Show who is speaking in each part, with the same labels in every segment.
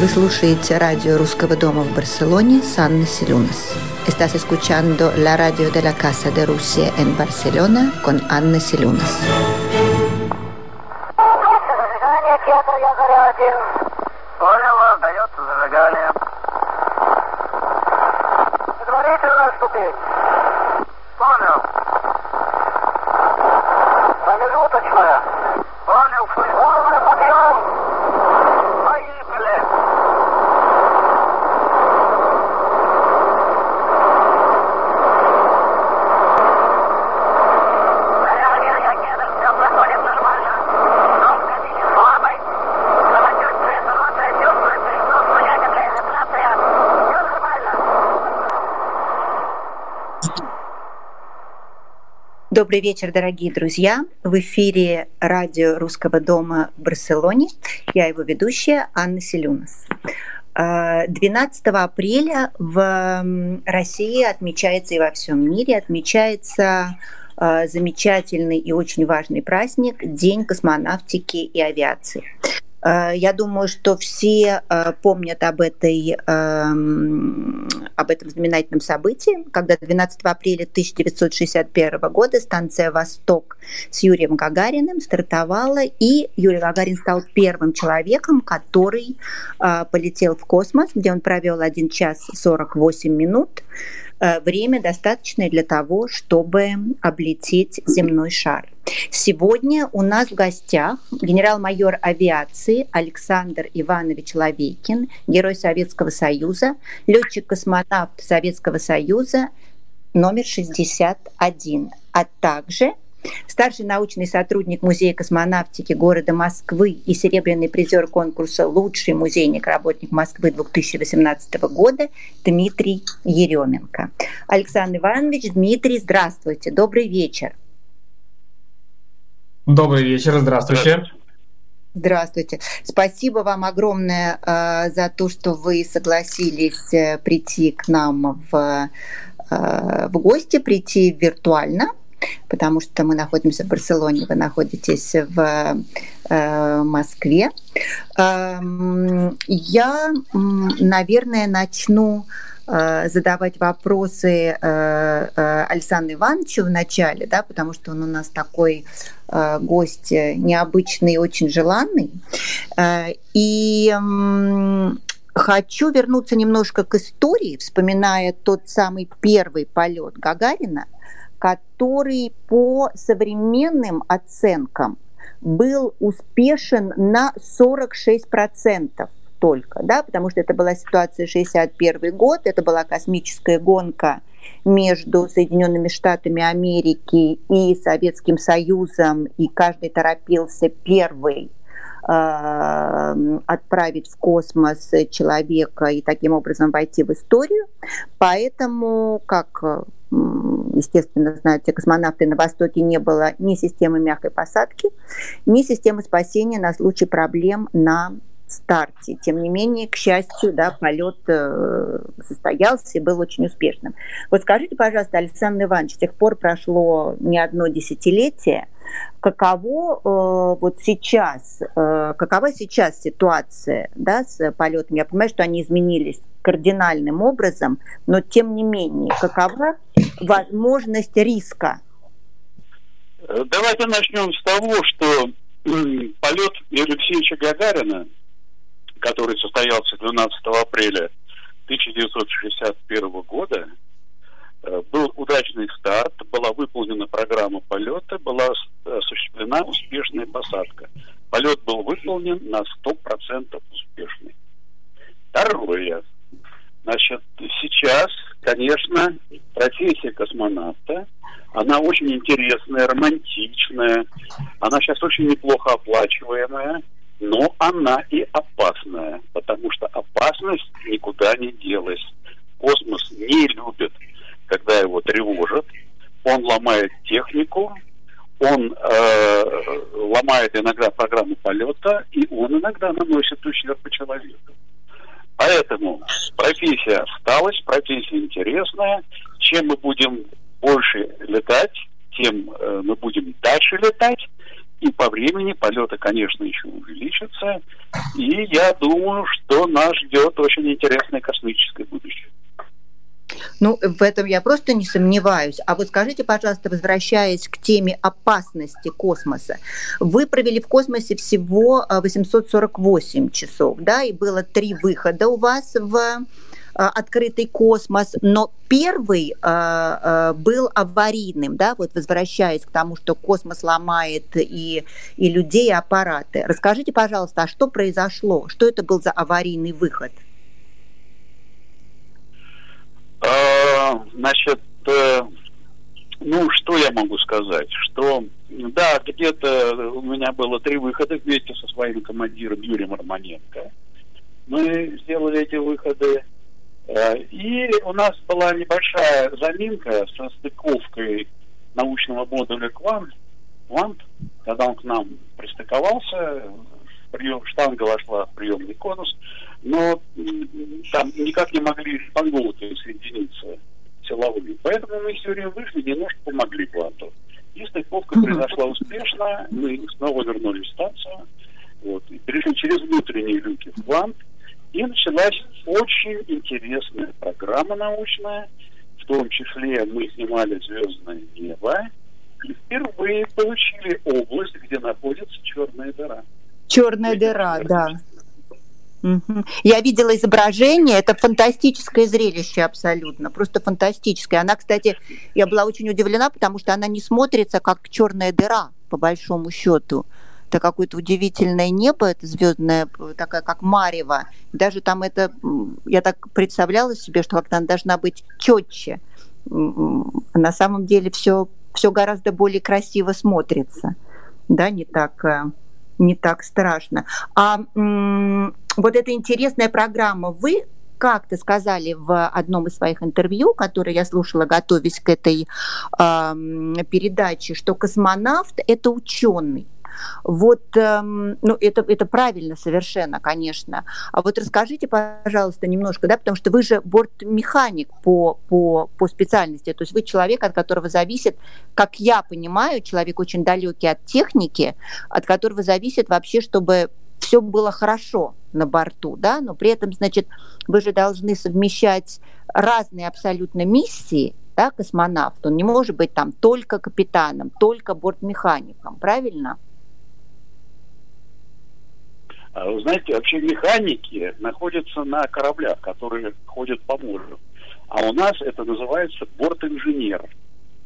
Speaker 1: Вы слушаете радио Русского дома в Барселоне с Анной Селюнас. Estás escuchando la radio de la Casa de Rusia en Barcelona con Анна Селюнас. Добрый вечер, дорогие друзья. В эфире радио Русского дома в Барселоне. Я его ведущая Анна Селюнас. А, 12 апреля в России отмечается и во всем мире отмечается а, замечательный и очень важный праздник День космонавтики и авиации. А, Я думаю, что все а, помнят об, этой, ам, об этом знаменательном событии, когда 12 апреля 1961 года станция «Восток» с Юрием Гагариным стартовала, и Юрий Гагарин стал первым человеком, который а, полетел в космос, где он провел 1 час 48 минут. Э, Время достаточное для того, чтобы облететь земной шар. Сегодня у нас в гостях генерал-майор авиации Александр Иванович Лавейкин, герой Советского Союза, летчик-космонавт Советского Союза номер 61, а также старший научный сотрудник Музея космонавтики города Москвы и серебряный призер конкурса «Лучший музейник работник Москвы 2018 года» Дмитрий Еременко. Александр Иванович, Дмитрий, здравствуйте, добрый вечер.
Speaker 2: Добрый вечер, здравствуйте.
Speaker 1: Здравствуйте. Спасибо вам огромное э, за то, что вы согласились э, прийти к нам в, э, в гости, прийти виртуально, потому что мы находимся в Барселоне, вы находитесь в э, Москве. Эм, я, наверное, начну э, задавать вопросы э, Александру Ивановичу в начале, да, потому что он у нас такой гость необычный и очень желанный. И хочу вернуться немножко к истории, вспоминая тот самый первый полет Гагарина, который по современным оценкам был успешен на 46% только, да, потому что это была ситуация 61 год, это была космическая гонка между Соединенными Штатами Америки и Советским Союзом, и каждый торопился первый э, отправить в космос человека и таким образом войти в историю. Поэтому, как естественно, знаете, космонавты на Востоке не было ни системы мягкой посадки, ни системы спасения на случай проблем на старте. Тем не менее, к счастью, да, полет э, состоялся и был очень успешным. Вот скажите, пожалуйста, Александр Иванович, с тех пор прошло не одно десятилетие. Каково э, вот сейчас, э, какова сейчас ситуация да, с полетами? Я понимаю, что они изменились кардинальным образом, но тем не менее, какова возможность риска?
Speaker 3: Э, Давайте начнем с того, что полет Алексеевича Гагарина, который состоялся 12 апреля 1961 года, был удачный старт, была выполнена программа полета, была осуществлена успешная посадка. Полет был выполнен на 100% успешный. Второе. Значит, сейчас, конечно, профессия космонавта, она очень интересная, романтичная, она сейчас очень неплохо оплачиваемая, но она и опасная, потому что опасность никуда не делась. Космос не любит, когда его тревожат, он ломает технику, он э, ломает иногда программу полета, и он иногда наносит ущерб по человеку. Поэтому профессия осталась, профессия интересная. Чем мы будем больше летать, тем э, мы будем дальше летать, И по времени полеты, конечно, еще увеличатся. И я думаю, что нас ждет очень интересное космическое будущее.
Speaker 1: Ну, в этом я просто не сомневаюсь. А вот скажите, пожалуйста, возвращаясь к теме опасности космоса, вы провели в космосе всего 848 а, часов, да, и было три выхода у вас в а, открытый космос, но первый э, был аварийным, да, вот возвращаясь к тому, что космос ломает и, и людей, и аппараты. Расскажите, пожалуйста, а что произошло? Что это был за аварийный выход?
Speaker 3: А, значит, э, ну, что я могу сказать? Что, да, где-то у меня было три выхода вместе со своим командиром Юрием Романенко. Мы сделали эти выходы. Э, и у нас была небольшая заминка со стыковкой научного модуля «Квант», «Квант», когда он к нам пристыковался, прием, штанга вошла в приемный конус, но там никак не могли шпангоуты соединиться силовыми. Поэтому мы с Юрием вышли, немножко помогли Кванту. И стыковка произошла успешно, мы снова вернулись в станцию, вот, и перешли через внутренние люки в Квант, и началась очень интересная программа научная, в том числе мы снимали «Звездное небо», и впервые получили область, где находится черная дыра.
Speaker 1: Черная дыра, да. Я видела изображение, это фантастическое зрелище абсолютно, просто фантастическое. Она, кстати, я была очень удивлена, потому что она не смотрится как черная дыра, по большому счету. Это какое-то удивительное небо, это звездное, такая как марево. Даже там это, я так представляла себе, что как-то она должна быть четче. На самом деле все, все гораздо более красиво смотрится. Да, не так э, не так страшно. А вот эта интересная программа, вы как-то сказали в одном из своих интервью, которое я слушала, готовясь к этой э, передаче, что космонавт это ученый. Вот, эм, ну, это, это правильно совершенно, конечно. А вот расскажите, пожалуйста, немножко, да, потому что вы же бортмеханик по, по, по специальности, то есть вы человек, от которого зависит, как я понимаю, человек очень далекий от техники, от которого зависит вообще, чтобы все было хорошо на борту, да, но при этом, значит, вы же должны совмещать разные абсолютно миссии, да, космонавт, он не может быть там только капитаном, только бортмехаником, правильно?
Speaker 3: А вы знаете, вообще механики находятся на кораблях, которые ходят по морю. А у нас это называется борт-инженер.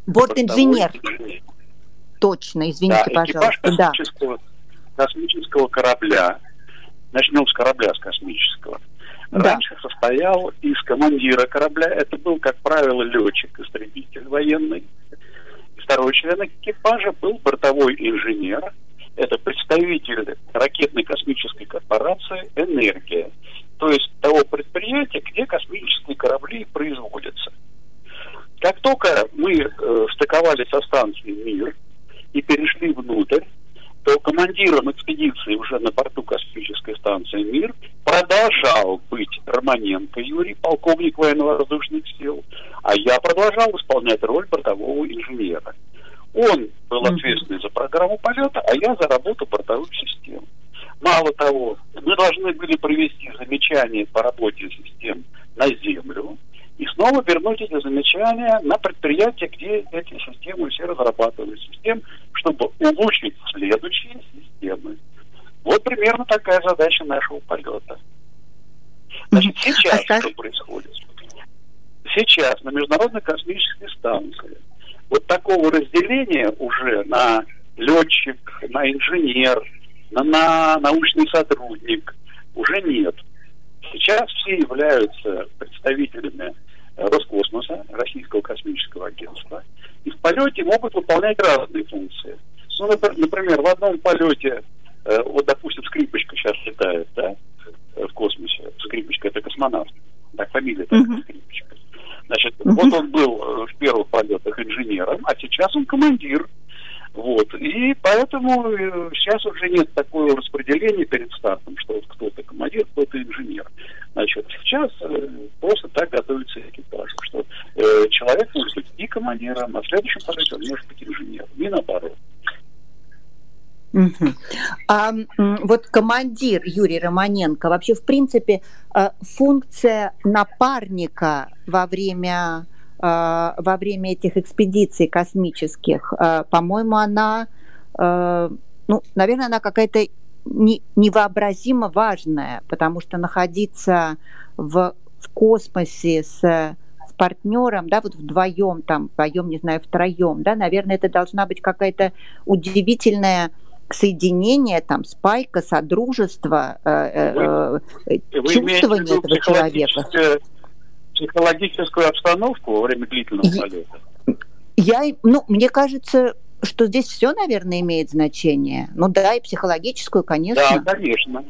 Speaker 1: Борт-инженер. Точно, извините, да, пожалуйста.
Speaker 3: Космического, да. космического корабля, начнем с корабля, с космического, да. раньше состоял из командира корабля. Это был, как правило, летчик-истребитель военный. Второй член экипажа был бортовой инженер – это представитель ракетной космической корпорации «Энергия», то есть того предприятия, где космические корабли производятся. Как только мы э, стыковались со станцией «Мир» и перешли внутрь, то командиром экспедиции уже на борту космической станции «Мир» продолжал быть Романенко Юрий, полковник военно-воздушных сил, а я продолжал исполнять роль бортового инженера. Он был ответственный за программу полета, а я за работу бортовых систем. Мало того, мы должны были провести замечания по работе систем на Землю и снова вернуть эти замечания на предприятие, где эти системы все разрабатывают систем, чтобы улучшить следующие системы. Вот примерно такая задача нашего полета. Значит, сейчас что происходит? Сейчас на Международной космической станции вот такого разделения уже на летчик, на инженер, на, на научный сотрудник уже нет. Сейчас все являются представителями Роскосмоса, Российского космического агентства, и в полете могут выполнять разные функции. Ну, например, в одном полете, э, вот, допустим, скрипочка сейчас летает, да, в космосе. Скрипочка это космонавт. Так, фамилия uh-huh. скрипочка. Значит, uh-huh. вот он был э, в первых полетах инженером, а сейчас он командир. Вот. И поэтому э, сейчас уже нет такого распределения перед стартом, что вот кто-то командир, кто-то инженер. Значит, сейчас э, просто так готовится экипаж, что человек может быть и командиром, а в следующем полете он может быть инженером, и наоборот.
Speaker 1: А вот командир Юрий Романенко, вообще, в принципе, э, функция напарника во время, э, во время этих экспедиций космических, э, по-моему, она, ну, наверное, она какая-то невообразимо важная, потому что находиться в, в космосе с, с партнером, да, вот вдвоем, там, вдвоем, не знаю, втроем, да, наверное, это должна быть какая-то удивительная соединение, там, спайка, содружество, э,
Speaker 3: вы, э, чувствование этого человека. Психологическую обстановку во время длительного полета?
Speaker 1: Я, ну, мне кажется, что здесь все, наверное, имеет значение. Ну да, и психологическую, конечно.
Speaker 3: Да, конечно.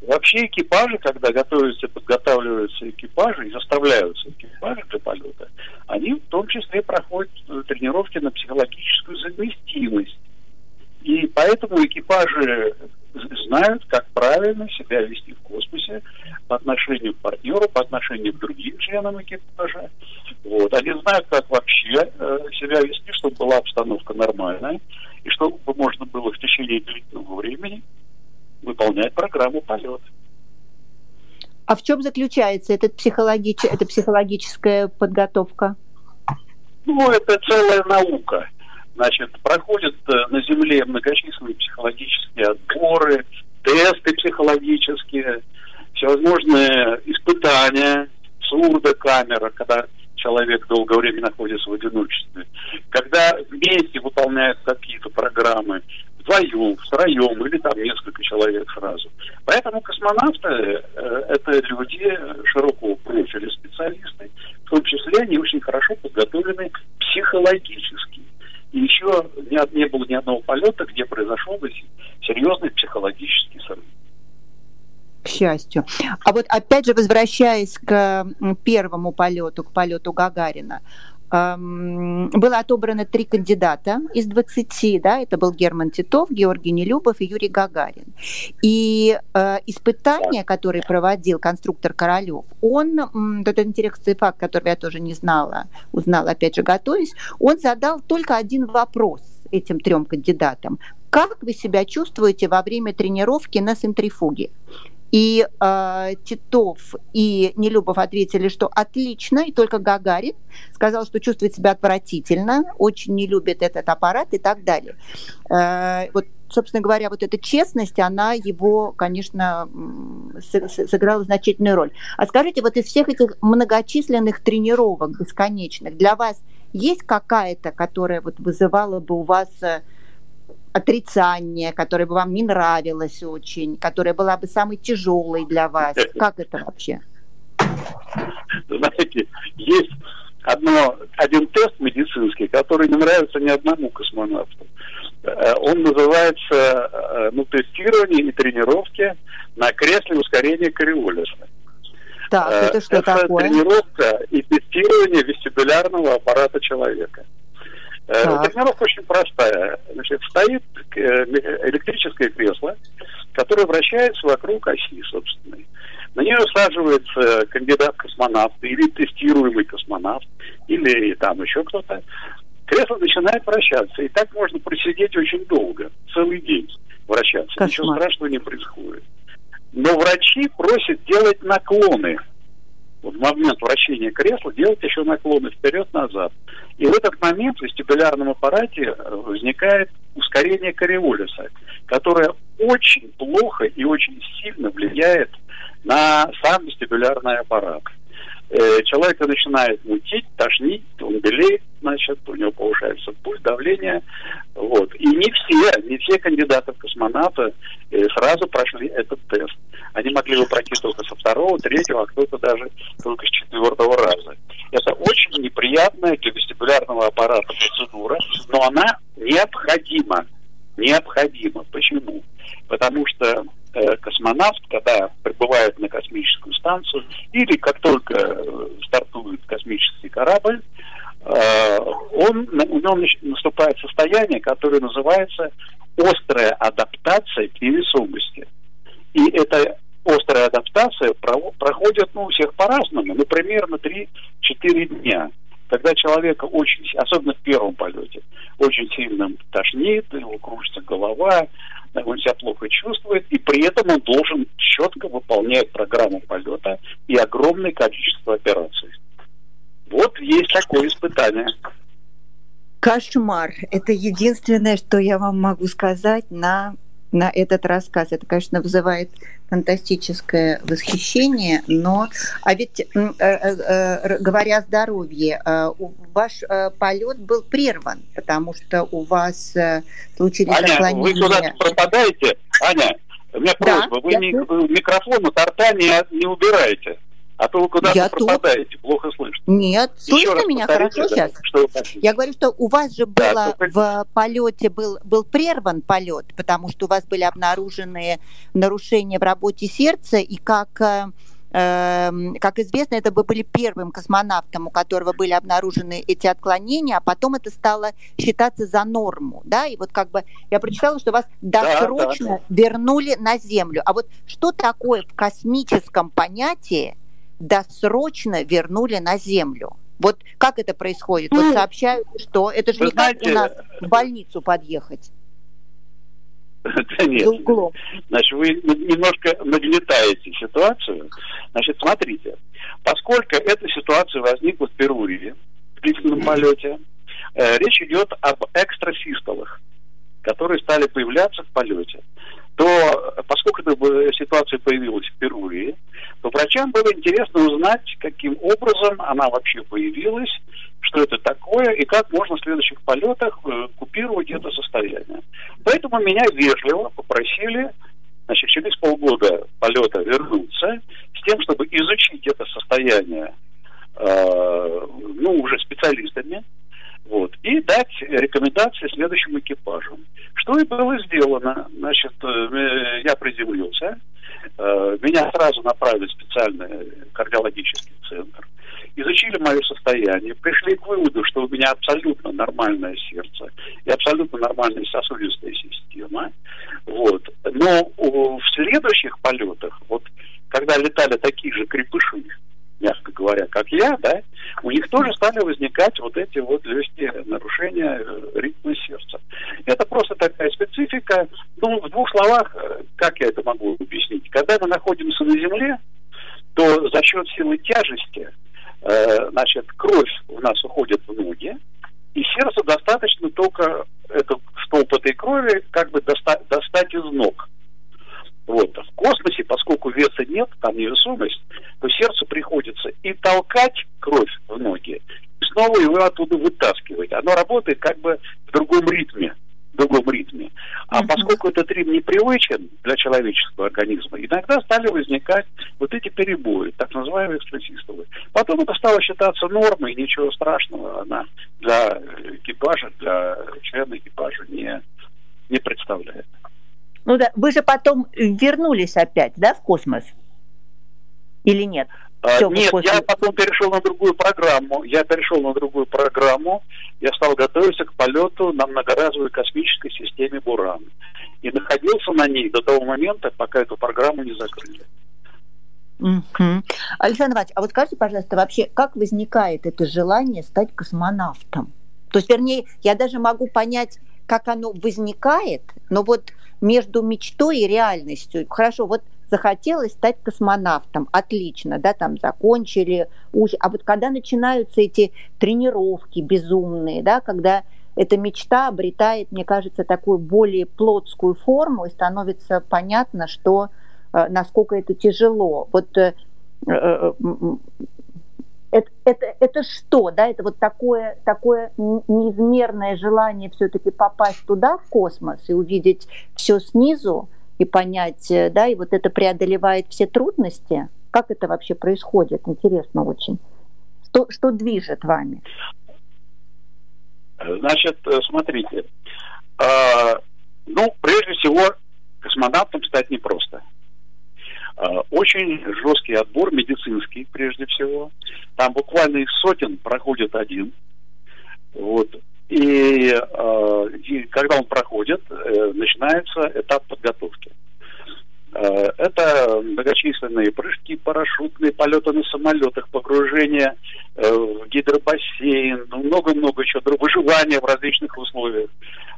Speaker 3: Вообще экипажи, когда готовятся, подготавливаются экипажи и заставляются экипажи для полета, они в том числе проходят тренировки на психологическую совместимость и поэтому экипажи знают, как правильно себя вести в космосе по отношению к партнеру, по отношению к другим членам экипажа. Вот. Они знают, как вообще э, себя вести, чтобы была обстановка нормальная, и чтобы можно было в течение длительного времени выполнять программу полета.
Speaker 1: А в чем заключается этот психологич... эта психологическая подготовка?
Speaker 3: Ну, это целая наука. Значит, проходят э, на Земле многочисленные психологические отборы, тесты психологические, всевозможные испытания, сурдокамера, когда человек долгое время находится в одиночестве, когда вместе выполняют какие-то программы, вдвоем, втроем или там несколько человек сразу. Поэтому космонавты э, это люди широкого профиля специалисты, в том числе они очень хорошо подготовлены психологически. И еще не, было ни одного полета, где произошел бы серьезный психологический срыв.
Speaker 1: К счастью. А вот опять же, возвращаясь к первому полету, к полету Гагарина, было отобрано три кандидата из 20, да, это был Герман Титов, Георгий Нелюбов и Юрий Гагарин. И э, испытание, которое проводил конструктор Королев, он, этот интересный факт, который я тоже не знала, узнала, опять же, готовясь, он задал только один вопрос этим трем кандидатам. Как вы себя чувствуете во время тренировки на центрифуге? И э, Титов и Нелюбов ответили, что отлично, и только Гагарин сказал, что чувствует себя отвратительно, очень не любит этот аппарат и так далее. Э, вот, собственно говоря, вот эта честность, она его, конечно, сыграла значительную роль. А скажите, вот из всех этих многочисленных тренировок бесконечных, для вас есть какая-то, которая вот вызывала бы у вас э, отрицание, которое бы вам не нравилось очень, которая была бы самой тяжелой для вас? Как это вообще?
Speaker 3: Знаете, есть одно, один тест медицинский, который не нравится ни одному космонавту. Э, он называется э, ну, тестирование и тренировки на кресле ускорения кориолиса.
Speaker 1: Так, это что это такое?
Speaker 3: тренировка и тестирование вестибулярного аппарата человека. Э, так. Тренировка очень простая. Значит, стоит э, электрическое кресло, которое вращается вокруг оси собственной. На нее усаживается кандидат космонавт или тестируемый космонавт, или там еще кто-то. Кресло начинает вращаться, и так можно просидеть очень долго, целый день вращаться. Кошмар. Ничего страшного не происходит. Но врачи просят делать наклоны в момент вращения кресла делать еще наклоны вперед-назад. И в этот момент в вестибулярном аппарате возникает ускорение кориолиса, которое очень плохо и очень сильно влияет на сам вестибулярный аппарат. Э, человека начинает мутить, тошнить, он белеет, значит, у него повышается пульс, давление. Вот. И не все, не все кандидаты в космонавты э, сразу прошли этот тест. Они могли бы пройти только со второго, третьего, а кто-то даже только с четвертого раза. Это очень неприятная для вестибулярного аппарата процедура, но она необходима. Необходима. Почему? Потому что космонавт, когда прибывает на космическую станцию, или как только э, стартует космический корабль, э, он, у него наступает состояние, которое называется острая адаптация к невесомости. И эта острая адаптация проходит ну, у всех по-разному, ну, примерно 3-4 дня когда человека очень, особенно в первом полете, очень сильно тошнит, его кружится голова, он себя плохо чувствует, и при этом он должен четко выполнять программу полета и огромное количество операций. Вот есть такое испытание.
Speaker 1: Кошмар. Это единственное, что я вам могу сказать на, на этот рассказ. Это, конечно, вызывает фантастическое восхищение, но, а ведь, э, э, э, говоря о здоровье, ваш полет был прерван, потому что у вас случились
Speaker 3: Аня,
Speaker 1: отклонения.
Speaker 3: вы куда-то пропадаете? Аня, у меня просьба, да, вы я... микрофон от рта не, не убираете. А то вы куда-то я пропадаете, тут... плохо слышно.
Speaker 1: Нет, Еще слышно меня хорошо да, сейчас? Что я говорю, что у вас же было да, в полете был, был прерван полет, потому что у вас были обнаружены нарушения в работе сердца, и как эм, как известно, это вы были первым космонавтом, у которого были обнаружены эти отклонения, а потом это стало считаться за норму, да, и вот как бы я прочитала, что вас досрочно да, да, да. вернули на Землю. А вот что такое в космическом понятии досрочно вернули на землю. Вот как это происходит? Вот ну, сообщают, что это же не знаете, как у нас в больницу подъехать.
Speaker 3: Да нет. Значит, вы немножко нагнетаете ситуацию. Значит, смотрите, поскольку эта ситуация возникла впервые в длительном полете, э, речь идет об экстрасистолах, которые стали появляться в полете то поскольку эта ситуация появилась впервые, то врачам было интересно узнать, каким образом она вообще появилась, что это такое и как можно в следующих полетах э, купировать это состояние. Поэтому меня вежливо попросили значит, через полгода полета вернуться с тем, чтобы изучить это состояние э, ну, уже специалистами, вот, и дать рекомендации следующим экипажам. Что и было сделано. Значит, э, я приземлился, меня сразу направили в специальный кардиологический центр, изучили мое состояние, пришли к выводу, что у меня абсолютно нормальное сердце и абсолютно нормальная сосудистая система. Вот. Но в следующих полетах, вот когда летали такие же крепыши, мягко говоря, как я, да, у них тоже стали возникать вот эти вот легкие нарушения э, ритма сердца. Это просто такая специфика. Ну, в двух словах, э, как я это могу? Когда мы находимся на Земле, то за счет силы тяжести, э, значит, кровь у нас уходит в ноги, и сердцу достаточно только эту столб этой крови как бы доста- достать из ног. Вот. В космосе, поскольку веса нет, там невесомость, то сердцу приходится и толкать кровь в ноги, и снова его оттуда вытаскивать. Оно работает как бы в другом ритме. В другом ритме. А uh-huh. поскольку непривычен для человеческого организма, иногда стали возникать вот эти перебои, так называемые экстрасистолы. Потом это стало считаться нормой, ничего страшного она для экипажа, для члена экипажа не, не представляет.
Speaker 1: Ну да, вы же потом вернулись опять, да, в космос? Или нет?
Speaker 3: А, Все, нет, после... я потом перешел на другую программу. Я перешел на другую программу. Я стал готовиться к полету на многоразовой космической системе Буран. И находился на ней до того момента, пока эту программу не закрыли.
Speaker 1: Угу. Александр Иванович, а вот скажите, пожалуйста, вообще, как возникает это желание стать космонавтом? То есть, вернее, я даже могу понять, как оно возникает, но вот между мечтой и реальностью. Хорошо, вот захотелось стать космонавтом, отлично, да, там закончили, а вот когда начинаются эти тренировки безумные, да, когда эта мечта обретает, мне кажется, такую более плотскую форму и становится понятно, что э, насколько это тяжело. Вот э, э, это, это, это что, да, это вот такое, такое неизмерное желание все-таки попасть туда, в космос, и увидеть все снизу, и понять, да, и вот это преодолевает все трудности. Как это вообще происходит? Интересно очень. Что, что движет вами?
Speaker 3: Значит, э, смотрите, э, ну, прежде всего, космонавтом стать непросто. Э, очень жесткий отбор, медицинский прежде всего. Там буквально из сотен проходит один. Вот. И, э, и когда он проходит, э, начинается этап подготовки. Э, это многочисленные прыжки, парашютные полеты на самолетах, погружение э, гидробассейн, ну, много-много чего, выживание в различных условиях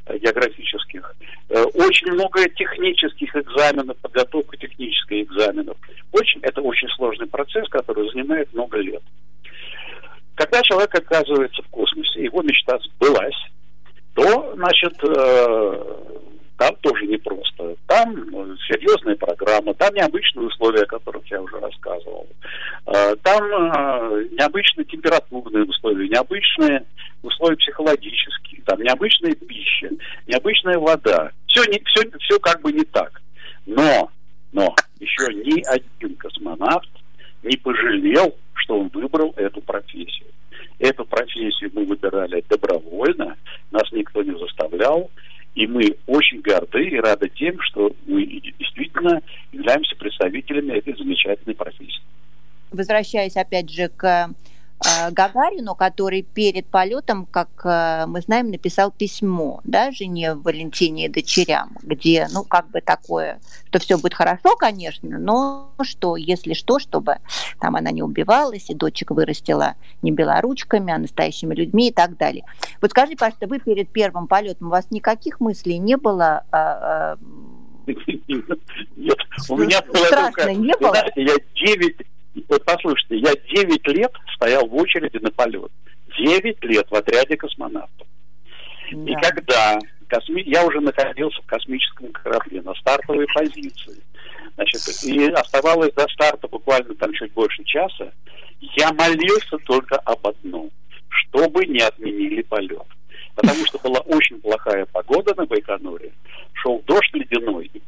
Speaker 3: э, географических. Очень много технических экзаменов, подготовка технических экзаменов. Очень, это очень сложный процесс, который занимает много лет. Когда человек оказывается в космосе, его мечта сбылась, то, значит, там тоже непросто. Там ну, серьезная программа, там необычные условия, о которых я уже рассказывал. А, там а, необычные температурные условия, необычные условия психологические, там необычная пища, необычная вода. Все, не, все, все как бы не так. Но, но еще ни один космонавт не пожалел, что он выбрал эту профессию. Эту профессию мы выбирали добровольно, нас никто не заставлял. И мы очень горды и рады тем, что мы действительно являемся представителями этой замечательной профессии.
Speaker 1: Возвращаясь опять же к Э, Гагарину, который перед полетом, как э, мы знаем, написал письмо, да, жене Валентине и дочерям, где, ну, как бы такое, что все будет хорошо, конечно, но что, если что, чтобы там она не убивалась, и дочек вырастила не белоручками, а настоящими людьми и так далее. Вот скажите, пожалуйста, вы перед первым полетом, у вас никаких мыслей не было
Speaker 3: нет, у меня было
Speaker 1: Страшно не было?
Speaker 3: Знаете, я 9 вот послушайте, я 9 лет стоял в очереди на полет. 9 лет в отряде космонавтов. Да. И когда косми... я уже находился в космическом корабле на стартовой позиции, значит, и оставалось до старта буквально там чуть больше часа, я молился только об одном, чтобы не отменили полет. Потому что была очень плохая погода на Байконуре, шел дождь ледяной, и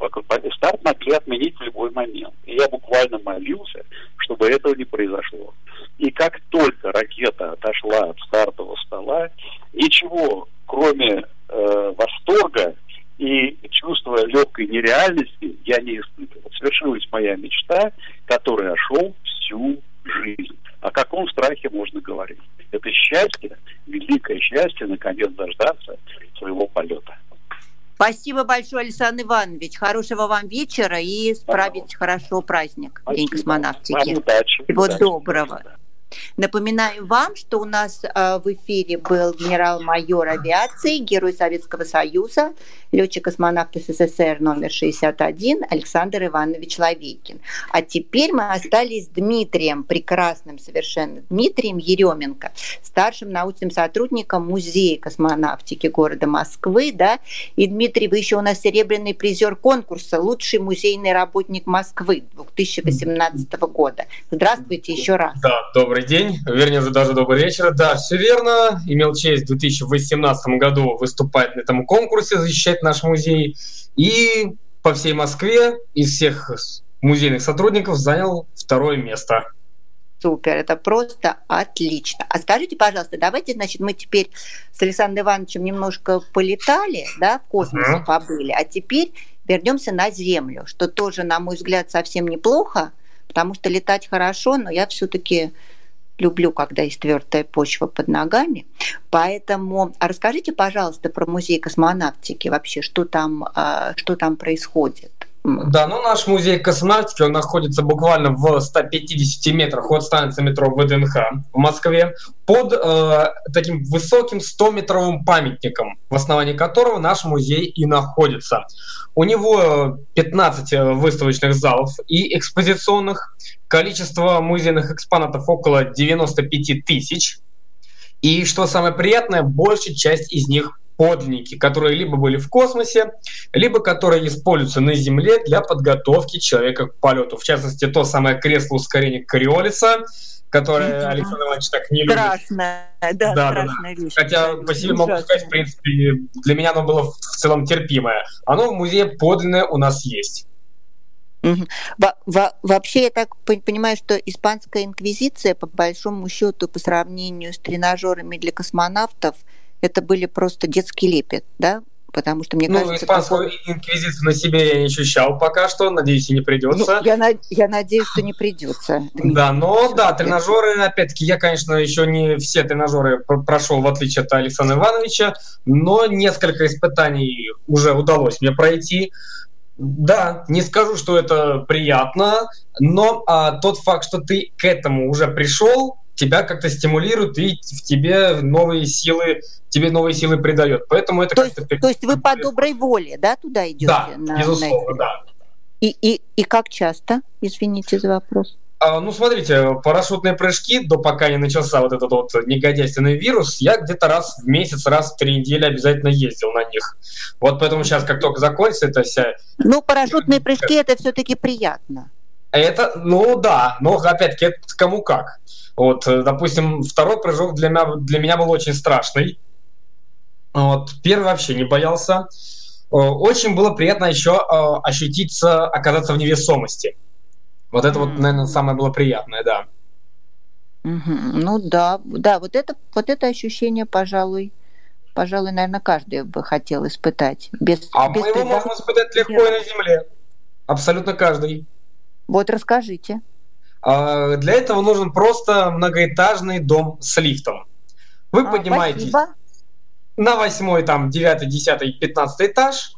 Speaker 3: старт могли отменить в любой момент. И я буквально молился, чтобы этого не произошло. И как только ракета отошла от стартового стола, ничего, кроме э, восторга и чувства легкой нереальности я не испытывал. Свершилась моя мечта, которая шел всю жизнь. О каком страхе можно говорить? Это счастье, великое счастье, наконец дождаться своего полета.
Speaker 1: Спасибо большое, Александр Иванович. Хорошего вам вечера и справить хорошо праздник, Спасибо. День космонавтики.
Speaker 3: удачи.
Speaker 1: Всего удачи. доброго. Напоминаю вам, что у нас э, в эфире был генерал-майор авиации, герой Советского Союза, летчик-космонавт СССР номер 61 Александр Иванович Лавейкин. А теперь мы остались с Дмитрием, прекрасным совершенно Дмитрием Еременко, старшим научным сотрудником Музея космонавтики города Москвы. Да? И, Дмитрий, вы еще у нас серебряный призер конкурса «Лучший музейный работник Москвы» 2018 года. Здравствуйте еще раз.
Speaker 2: Да, добрый день, вернее, уже даже добрый вечер. Да, все верно. Имел честь в 2018 году выступать на этом конкурсе, защищать наш музей. И по всей Москве из всех музейных сотрудников занял второе место.
Speaker 1: Супер, это просто отлично. А скажите, пожалуйста, давайте, значит, мы теперь с Александром Ивановичем немножко полетали, да, в космосе uh-huh. побыли, а теперь вернемся на Землю, что тоже, на мой взгляд, совсем неплохо, потому что летать хорошо, но я все-таки люблю, когда есть твердая почва под ногами. Поэтому расскажите, пожалуйста, про музей космонавтики вообще, что там, а, что там происходит.
Speaker 2: Да, ну наш музей космонавтики, он находится буквально в 150 метрах от станции метро ВДНХ в Москве, под э, таким высоким 100-метровым памятником, в основании которого наш музей и находится. У него 15 э, выставочных залов и экспозиционных, количество музейных экспонатов около 95 тысяч. И что самое приятное, большая часть из них подлинники, которые либо были в космосе, либо которые используются на Земле для подготовки человека к полету. В частности, то самое кресло ускорения Кориолиса, которое Александр Иванович так не любит.
Speaker 1: Страшная, да, да, страшная да. вещь.
Speaker 2: Хотя по себе могу сказать, в принципе, для меня оно было в целом терпимое. Оно в музее подлинное у нас есть.
Speaker 1: Во во вообще, я так понимаю, что испанская инквизиция, по большому счету, по сравнению с тренажерами для космонавтов, это были просто детский лепет, да? Потому что мне
Speaker 2: ну,
Speaker 1: кажется...
Speaker 2: испанскую такой... инквизицию на себе я не ощущал пока что, надеюсь, и не придется.
Speaker 1: Ну, я, на... я надеюсь, что не придется.
Speaker 2: Да, но да, тренажеры, опять-таки, я, конечно, еще не все тренажеры прошел, в отличие от Александра Ивановича, но несколько испытаний уже удалось мне пройти. Да, не скажу, что это приятно, но а, тот факт, что ты к этому уже пришел, тебя как-то стимулирует и в тебе новые силы, тебе новые силы придает. Поэтому это
Speaker 1: то есть, то есть вы по доброй воле, да, туда идете?
Speaker 2: Да, на, безусловно, на да.
Speaker 1: И, и, и как часто? Извините за вопрос.
Speaker 2: А, ну, смотрите, парашютные прыжки, до пока не начался вот этот вот негодяйственный вирус, я где-то раз в месяц, раз в три недели обязательно ездил на них. Вот поэтому сейчас, как только закончится эта вся...
Speaker 1: Ну, парашютные прыжки, это все-таки приятно.
Speaker 2: Это, ну да, но опять-таки это кому как. Вот, допустим, второй прыжок для меня, для меня был очень страшный. Вот, первый вообще не боялся. Очень было приятно еще э, ощутиться, оказаться в невесомости. Вот это mm. вот, наверное, самое было приятное, да.
Speaker 1: Mm-hmm. Ну да, да, вот это, вот это ощущение, пожалуй, пожалуй, наверное, каждый бы хотел испытать.
Speaker 2: Без, а без мы его можем испытать легко и на земле. Абсолютно каждый.
Speaker 1: Вот расскажите.
Speaker 2: А, для этого нужен просто многоэтажный дом с лифтом. Вы а, поднимаетесь спасибо. на восьмой, там, девятый, десятый, пятнадцатый этаж,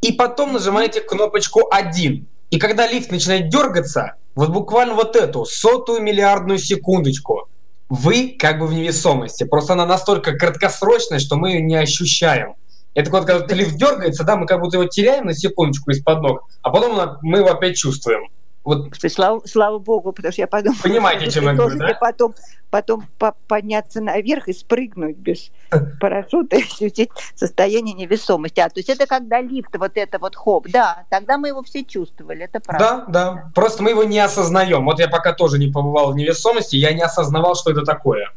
Speaker 2: и потом нажимаете кнопочку один. И когда лифт начинает дергаться, вот буквально вот эту сотую миллиардную секундочку, вы как бы в невесомости. Просто она настолько краткосрочная, что мы ее не ощущаем. Это вот когда лифт дергается, да, мы как будто его теряем на секундочку из-под ног, а потом мы его опять чувствуем.
Speaker 1: Вот. Слава, слава богу, потому что я подумала,
Speaker 2: Понимаете, чем я говорю, да?
Speaker 1: потом, потом по подняться наверх и спрыгнуть без парашюта и ощутить состояние невесомости. А, то есть это когда лифт, вот это вот хоп, да, тогда мы его все чувствовали, это правда.
Speaker 2: Да, да, просто мы его не осознаем. Вот я пока тоже не побывал в невесомости, я не осознавал, что это такое.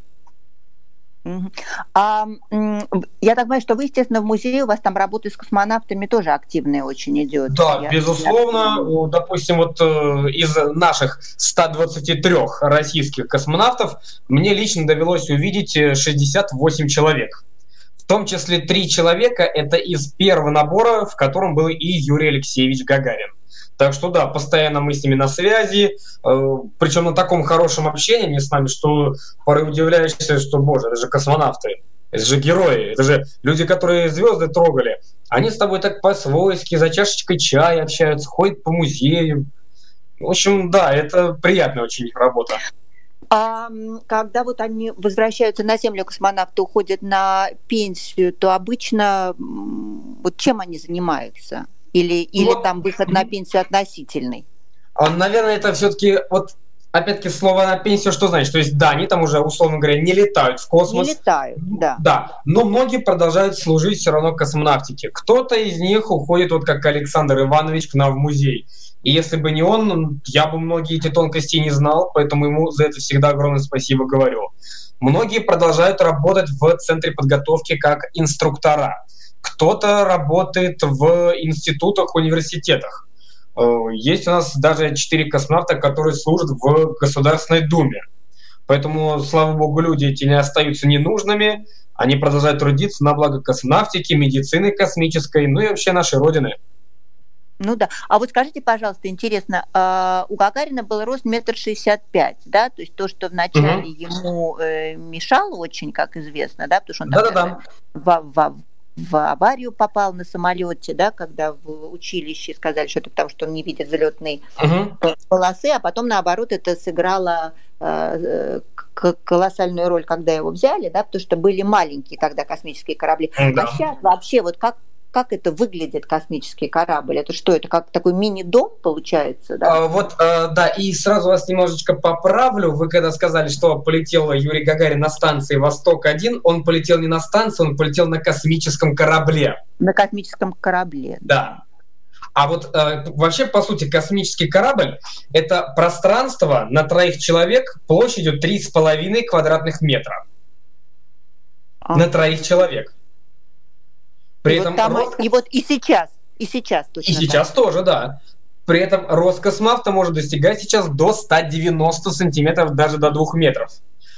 Speaker 1: А, я так понимаю, что вы, естественно, в музее, у вас там работа с космонавтами тоже активная очень идет.
Speaker 2: Да, я... безусловно. Допустим, вот э, из наших 123 российских космонавтов мне лично довелось увидеть 68 э, человек. В том числе три человека это из первого набора, в котором был и Юрий Алексеевич Гагарин. Так что да, постоянно мы с ними на связи, э, причем на таком хорошем общении с нами, что порой удивляешься, что, боже, это же космонавты, это же герои, это же люди, которые звезды трогали. Они с тобой так по-свойски, за чашечкой чая общаются, ходят по музеям. В общем, да, это приятная очень их работа.
Speaker 1: А когда вот они возвращаются на Землю, космонавты уходят на пенсию, то обычно вот чем они занимаются? Или, или вот. там выход на пенсию относительный?
Speaker 2: А, наверное, это все-таки вот опять-таки слово на пенсию что значит? То есть да, они там уже, условно говоря, не летают в космос.
Speaker 1: Не летают, да.
Speaker 2: Да, но многие продолжают служить все равно космонавтике. Кто-то из них уходит, вот как Александр Иванович, к нам в музей. И если бы не он, я бы многие эти тонкости не знал, поэтому ему за это всегда огромное спасибо говорю. Многие продолжают работать в центре подготовки как инструктора кто-то работает в институтах, университетах. Э, есть у нас даже четыре космонавта, которые служат в Государственной Думе. Поэтому, слава богу, люди эти не остаются ненужными, они продолжают трудиться на благо космонавтики, медицины космической, ну и вообще нашей Родины.
Speaker 1: Ну да. А вот скажите, пожалуйста, интересно, э, у Гагарина был рост метр шестьдесят пять, да? То есть то, что вначале угу. ему э, мешало очень, как известно, да, потому что он да -да -да. В, в, в аварию попал на самолете, да, когда в училище сказали, что это потому, что он не видит взлетные uh-huh. полосы, а потом наоборот это сыграло э, колоссальную роль, когда его взяли, да, потому что были маленькие тогда космические корабли. Uh-huh. А сейчас вообще вот как как это выглядит космический корабль? Это что, это как такой мини-дом получается? Да?
Speaker 2: А, вот, а, да, и сразу вас немножечко поправлю. Вы когда сказали, что полетел Юрий Гагарин на станции «Восток-1», он полетел не на станцию, он полетел на космическом корабле.
Speaker 1: На космическом корабле.
Speaker 2: Да. А вот э, вообще, по сути, космический корабль — это пространство на троих человек площадью 3,5 квадратных метра. А. На троих человек.
Speaker 1: При и этом вот там, рост... И вот и сейчас, и сейчас точно
Speaker 2: И сейчас так. тоже, да. При этом рост космонавта может достигать сейчас до 190 сантиметров, даже до 2 метров.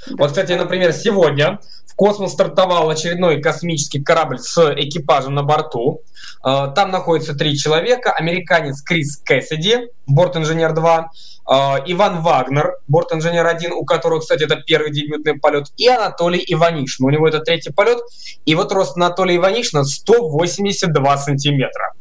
Speaker 2: Да. Вот, кстати, например, сегодня в космос стартовал очередной космический корабль с экипажем на борту. Э, там находится три человека. Американец Крис Кэссиди, борт-инженер 2, э, Иван Вагнер, борт-инженер 1, у которого, кстати, это первый дебютный полет, и Анатолий Иванишин. У него это третий полет. И вот рост Анатолия Иванишина 182 сантиметра.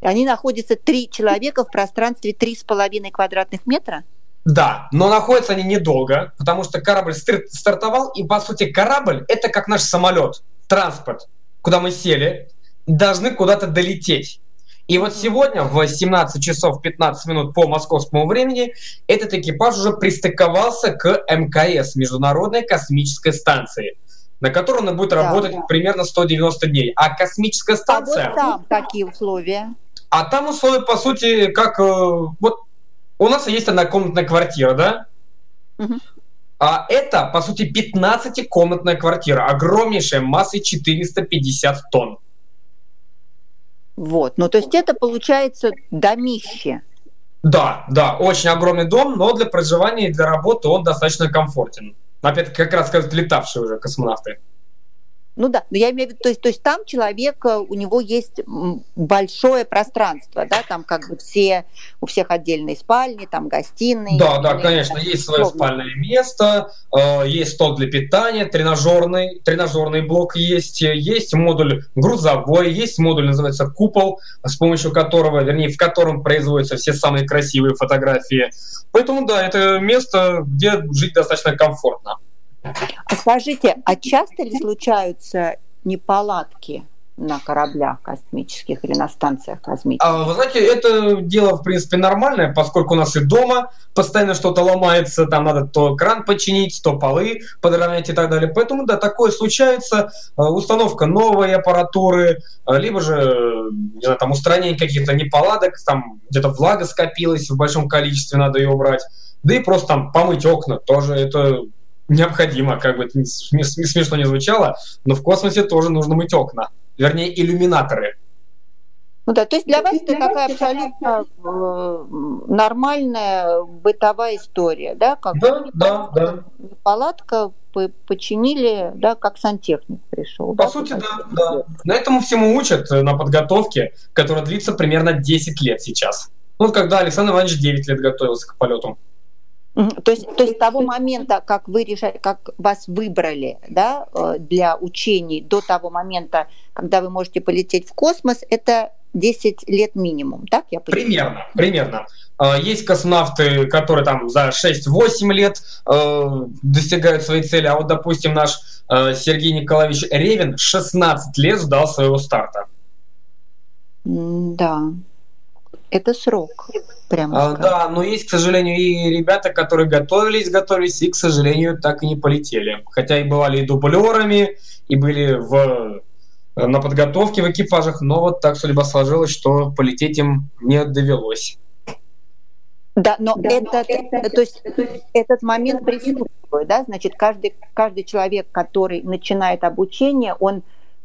Speaker 1: Они находятся три человека в пространстве 3,5 квадратных метра?
Speaker 2: Да, но находятся они недолго, потому что корабль стартовал, и по сути корабль это как наш самолет, транспорт, куда мы сели, должны куда-то долететь. И вот сегодня в 17 часов 15 минут по московскому времени этот экипаж уже пристыковался к МКС, Международной космической станции, на которой он будет да, работать да. примерно 190 дней. А космическая станция... А
Speaker 1: вот там какие условия?
Speaker 2: А там условия, по сути, как... Э, вот у нас есть однокомнатная квартира, да? Угу. А это, по сути, 15-комнатная квартира, огромнейшая, массой 450 тонн.
Speaker 1: Вот, ну то есть это получается домище.
Speaker 2: Да, да, очень огромный дом, но для проживания и для работы он достаточно комфортен. Опять как раз сказать, летавшие уже космонавты.
Speaker 1: Ну да, но я имею в виду, то есть, то есть там человек, э, у него есть большое пространство, да, там как бы все, у всех отдельные спальни, там гостиные.
Speaker 2: Да, да, конечно, есть свое спальное место, э, есть стол для питания, тренажерный, тренажерный блок есть, есть модуль грузовой, есть модуль, называется купол, с помощью которого, вернее, в котором производятся все самые красивые фотографии. Поэтому, да, это место, где жить достаточно комфортно.
Speaker 1: А скажите, а часто ли случаются неполадки на кораблях космических или на станциях космических?
Speaker 2: А, вы знаете, это дело, в принципе, нормальное, поскольку у нас и дома постоянно что-то ломается, там надо то кран починить, то полы подровнять и так далее. Поэтому, да, такое случается. А, установка новой аппаратуры, а, либо же, не знаю, там устранение каких-то неполадок, там где-то влага скопилась в большом количестве, надо ее убрать. Да и просто там помыть окна тоже это необходимо, как бы это смешно не звучало, но в космосе тоже нужно мыть окна, вернее, иллюминаторы.
Speaker 1: Ну да, то есть для вас это такая абсолютно э, нормальная бытовая история, да?
Speaker 2: Как да, да, да.
Speaker 1: Палатка починили, да, как сантехник пришел.
Speaker 2: По да, сути, да, да. На этому всему учат э, на подготовке, которая длится примерно 10 лет сейчас. Ну, когда Александр Иванович 9 лет готовился к полету.
Speaker 1: То есть, то есть с того момента, как вы решали, как вас выбрали да, э, для учений до того момента, когда вы можете полететь в космос, это 10 лет минимум, так я
Speaker 2: понимаю? Примерно, примерно. А, есть космонавты, которые там за 6-8 лет э, достигают своей цели, а вот, допустим, наш э, Сергей Николаевич Ревин 16 лет ждал своего старта.
Speaker 1: Да, это срок, прямо
Speaker 2: а, Да, но есть, к сожалению, и ребята, которые готовились, готовились, и, к сожалению, так и не полетели. Хотя и бывали и дублерами, и были в, на подготовке в экипажах, но вот так судьба сложилась, что полететь им не довелось.
Speaker 1: Да, но, да, этот, но это, то есть этот момент присутствует, да, значит, каждый, каждый человек, который начинает обучение, он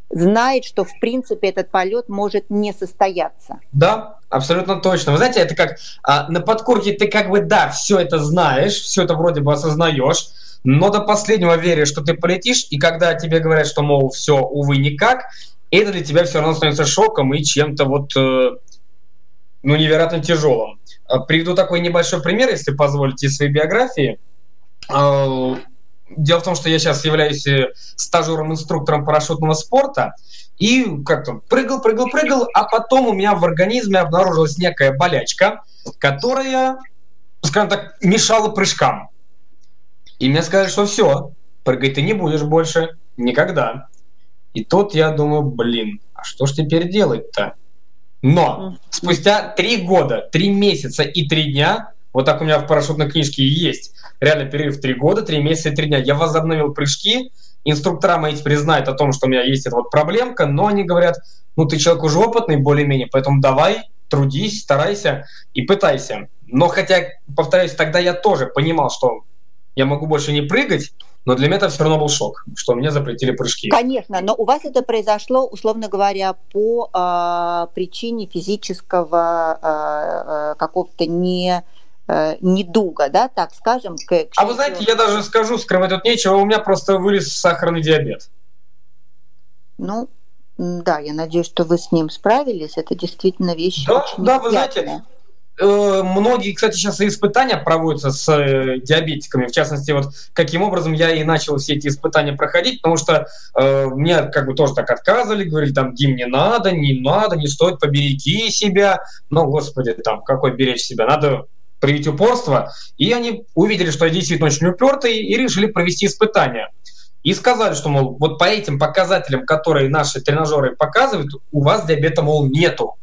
Speaker 1: знает, что в принципе этот полет может не состояться.
Speaker 2: Да, абсолютно точно. Вы знаете, это как а, на подкорке ты как бы да, все это знаешь, все это вроде бы осознаешь, но до последнего веришь, что ты полетишь, и когда тебе говорят, что, мол, все, увы, никак, это для тебя все равно становится шоком и чем-то вот, э, ну, невероятно тяжелым. А, приведу такой небольшой пример, если позволите, из своей биографии. Дело в том, что я сейчас являюсь э, стажером-инструктором парашютного спорта, и как-то прыгал, прыгал, прыгал, а потом у меня в организме обнаружилась некая болячка, которая, скажем так, мешала прыжкам. И мне сказали, что все, прыгать ты не будешь больше, никогда. И тут я думаю, блин, а что ж теперь делать-то? Но спустя три года, три месяца и три дня вот так у меня в парашютной книжке и есть. Реально перерыв 3 года, 3 месяца и 3 дня. Я возобновил прыжки. Инструктора мои теперь знают о том, что у меня есть эта вот проблемка, но они говорят, ну ты человек уже опытный более-менее, поэтому давай, трудись, старайся и пытайся. Но хотя, повторяюсь, тогда я тоже понимал, что я могу больше не прыгать, но для меня это все равно был шок, что мне запретили прыжки.
Speaker 1: Конечно, но у вас это произошло, условно говоря, по э, причине физического э, какого-то не недуга, да, так скажем.
Speaker 2: К, к а вы знаете, я даже скажу, скрывать тут нечего, у меня просто вылез сахарный диабет.
Speaker 1: Ну, да, я надеюсь, что вы с ним справились. Это действительно вещь
Speaker 2: да, очень Да, вы знаете, э, многие, кстати, сейчас и испытания проводятся с э, диабетиками. В частности, вот каким образом я и начал все эти испытания проходить, потому что э, мне как бы тоже так отказывали, говорили, там, Дим, не надо, не надо, не стоит, побереги себя. Ну, господи, там, какой беречь себя? Надо проявить упорство, и они увидели, что я действительно очень упертый, и решили провести испытания. И сказали, что, мол, вот по этим показателям, которые наши тренажеры показывают, у вас диабета, мол, нету.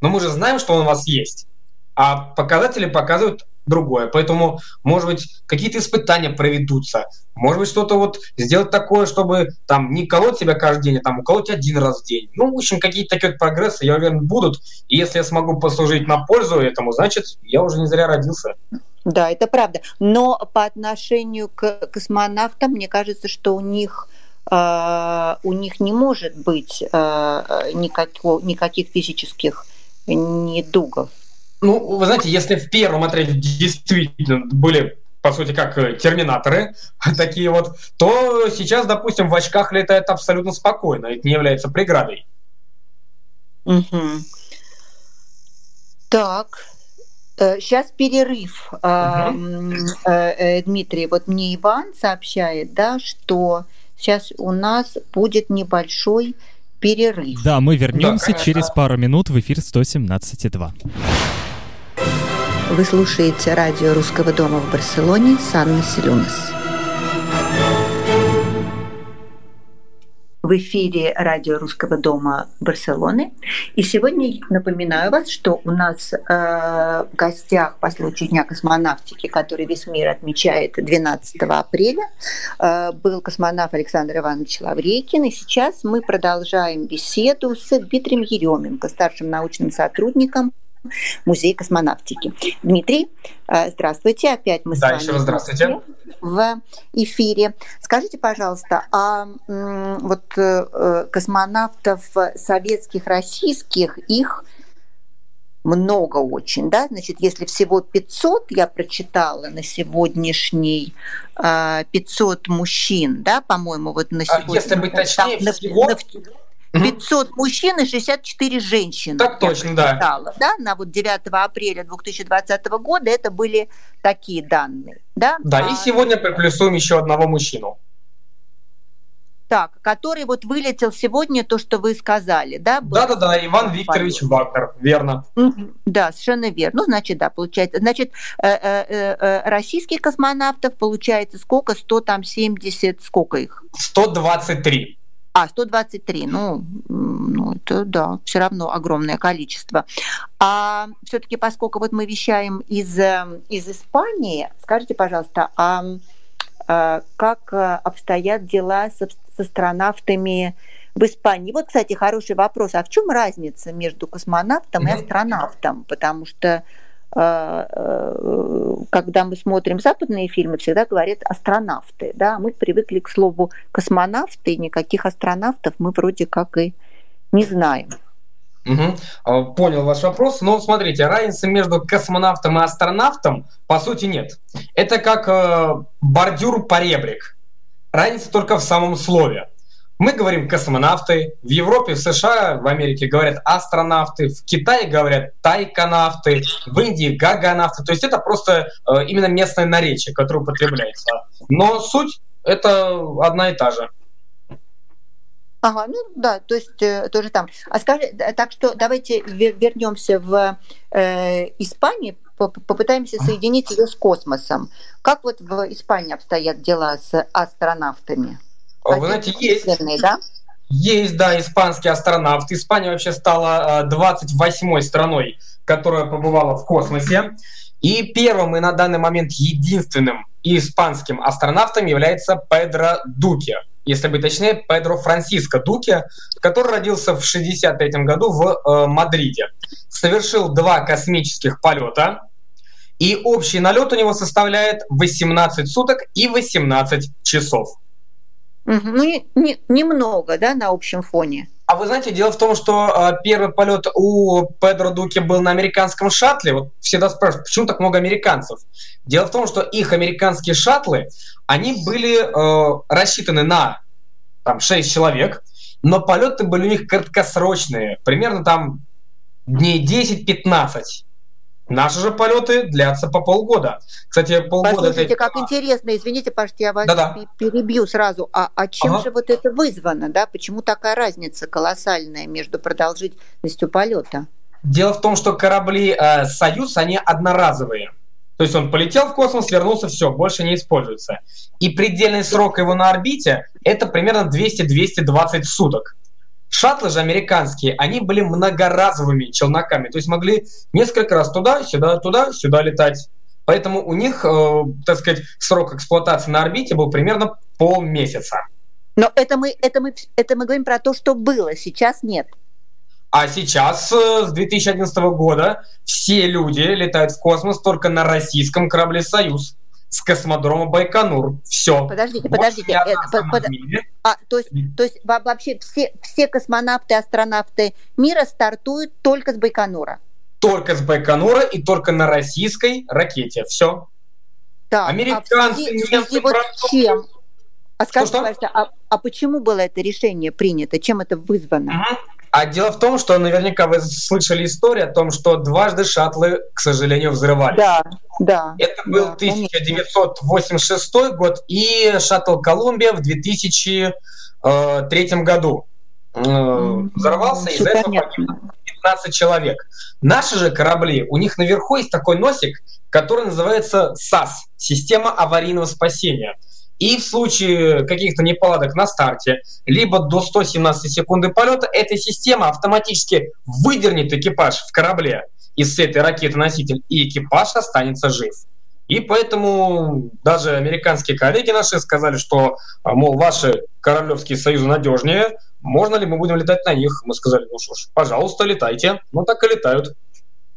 Speaker 2: Но мы же знаем, что он у вас есть. А показатели показывают другое. Поэтому, может быть, какие-то испытания проведутся. Может быть, что-то вот сделать такое, чтобы там не колоть себя каждый день, а там уколоть один раз в день. Ну, в общем, какие-то такие вот прогрессы, я уверен, будут. И если я смогу послужить на пользу этому, значит, я уже не зря родился.
Speaker 1: Да, это правда. Но по отношению к космонавтам, мне кажется, что у них э, у них не может быть э, никаких физических недугов.
Speaker 2: Ну, вы знаете, если в первом отряде действительно были по сути, как э, терминаторы такие вот, то сейчас, допустим, в очках летает абсолютно спокойно. Это не является преградой.
Speaker 1: Угу. Так, сейчас э, перерыв. Угу. Дмитрий, вот мне Иван сообщает, да, что сейчас у нас будет небольшой перерыв.
Speaker 4: Да, мы вернемся да, через пару минут в эфир 117.2.
Speaker 1: Вы слушаете радио Русского дома в Барселоне с Анной Селюнас. В эфире радио Русского дома Барселоны. И сегодня напоминаю вас, что у нас э, в гостях по случаю Дня космонавтики, который весь мир отмечает 12 апреля, э, был космонавт Александр Иванович Лаврейкин. И сейчас мы продолжаем беседу с Дмитрием Еременко, старшим научным сотрудником Музей космонавтики. Дмитрий, э, здравствуйте, опять мы
Speaker 2: да,
Speaker 1: с вами
Speaker 2: еще раз здравствуйте.
Speaker 1: в эфире. Скажите, пожалуйста, а вот э, космонавтов советских, российских, их много очень, да, значит, если всего 500, я прочитала на сегодняшний 500 э, мужчин, да, по-моему, вот на сегодня.
Speaker 2: А если быть точнее, там, всего... на,
Speaker 1: 500 мужчин и 64 женщины.
Speaker 2: Так точно, да.
Speaker 1: да. На вот 9 апреля 2020 года это были такие данные. Да,
Speaker 2: да а... и сегодня приплюсуем еще одного мужчину.
Speaker 1: Так, который вот вылетел сегодня, то, что вы сказали, да?
Speaker 2: Да-да-да, Иван Викторович Вагнер, верно.
Speaker 1: Да, совершенно верно. Ну, значит, да, получается. Значит, э, э, э, российских космонавтов получается сколько? 100 там 70, сколько их?
Speaker 2: 123.
Speaker 1: А, 123, ну, ну это да, все равно огромное количество. А все-таки, поскольку вот мы вещаем из, э, из Испании, скажите, пожалуйста, а, а как обстоят дела со, со астронавтами в Испании? Вот, кстати, хороший вопрос. А в чем разница между космонавтом и астронавтом? Потому что э, когда мы смотрим западные фильмы, всегда говорят астронавты. Да? Мы привыкли к слову космонавты, и никаких астронавтов мы вроде как и не знаем.
Speaker 2: Угу. Понял ваш вопрос. Но смотрите, разницы между космонавтом и астронавтом по сути нет. Это как э, бордюр по ребрик. Разница только в самом слове. Мы говорим космонавты, в Европе, в США, в Америке говорят астронавты, в Китае говорят тайконавты, в Индии гаганавты. То есть это просто э, именно местное наречие, которое употребляется. Но суть это одна и та же.
Speaker 1: Ага, ну да, то есть э, тоже там. А скажи, так что давайте вернемся в э, Испанию, попытаемся соединить ее с космосом. Как вот в Испании обстоят дела с астронавтами?
Speaker 2: Вы знаете, есть. Да? Есть, да, испанский астронавт. Испания вообще стала 28-й а, страной, которая побывала в космосе. И первым и на данный момент единственным испанским астронавтом является Педро Дуке. Если быть точнее, Педро Франсиско Дуке, который родился в 1963 году в э, Мадриде. Совершил два космических полета, и общий налет у него составляет 18 суток и 18 часов.
Speaker 1: Ну, не, немного, да, на общем фоне.
Speaker 2: А вы знаете, дело в том, что э, первый полет у Педро Дуки был на американском шаттле. Вот всегда спрашивают, почему так много американцев? Дело в том, что их американские шаттлы, они были э, рассчитаны на там, 6 человек, но полеты были у них краткосрочные, примерно там дней 10-15. Наши же полеты длятся по полгода. Кстати, полгода...
Speaker 1: Послушайте, это... как интересно, извините, пожалуйста, я вас Да-да. перебью сразу. А, а чем ага. же вот это вызвано, да? Почему такая разница колоссальная между продолжительностью полета?
Speaker 2: Дело в том, что корабли э, «Союз», они одноразовые. То есть он полетел в космос, вернулся, все, больше не используется. И предельный срок его на орбите – это примерно 200-220 суток. Шаттлы же американские, они были многоразовыми челноками, то есть могли несколько раз туда-сюда, туда-сюда летать. Поэтому у них, э, так сказать, срок эксплуатации на орбите был примерно полмесяца.
Speaker 1: Но это мы, это, мы, это мы говорим про то, что было, сейчас нет.
Speaker 2: А сейчас, э, с 2011 года, все люди летают в космос только на российском корабле «Союз» с космодрома Байконур. Все.
Speaker 1: Подождите, подождите. Это, под, под, а, то есть, то есть вообще все, все космонавты, астронавты мира стартуют только с Байконура?
Speaker 2: Только с Байконура и только на российской ракете. Все.
Speaker 1: Так, Американцы, а связи, связи вот чем? А скажите, что, пожалуйста, а, а почему было это решение принято? Чем это вызвано?
Speaker 2: Угу. А дело в том, что наверняка вы слышали историю о том, что дважды шаттлы, к сожалению, взрывались.
Speaker 1: Да, да.
Speaker 2: Это был да, 1986 конечно. год и шаттл Колумбия в 2003 э, году. Mm, Взорвался, из-за этого погибло 15 человек. Наши же корабли, у них наверху есть такой носик, который называется САС, система аварийного спасения. И в случае каких-то неполадок на старте, либо до 117 секунды полета, эта система автоматически выдернет экипаж в корабле из этой ракеты-носитель, и экипаж останется жив. И поэтому даже американские коллеги наши сказали, что, мол, ваши королевские союзы надежнее, можно ли мы будем летать на них? Мы сказали, ну что ж, пожалуйста, летайте. Ну так и летают.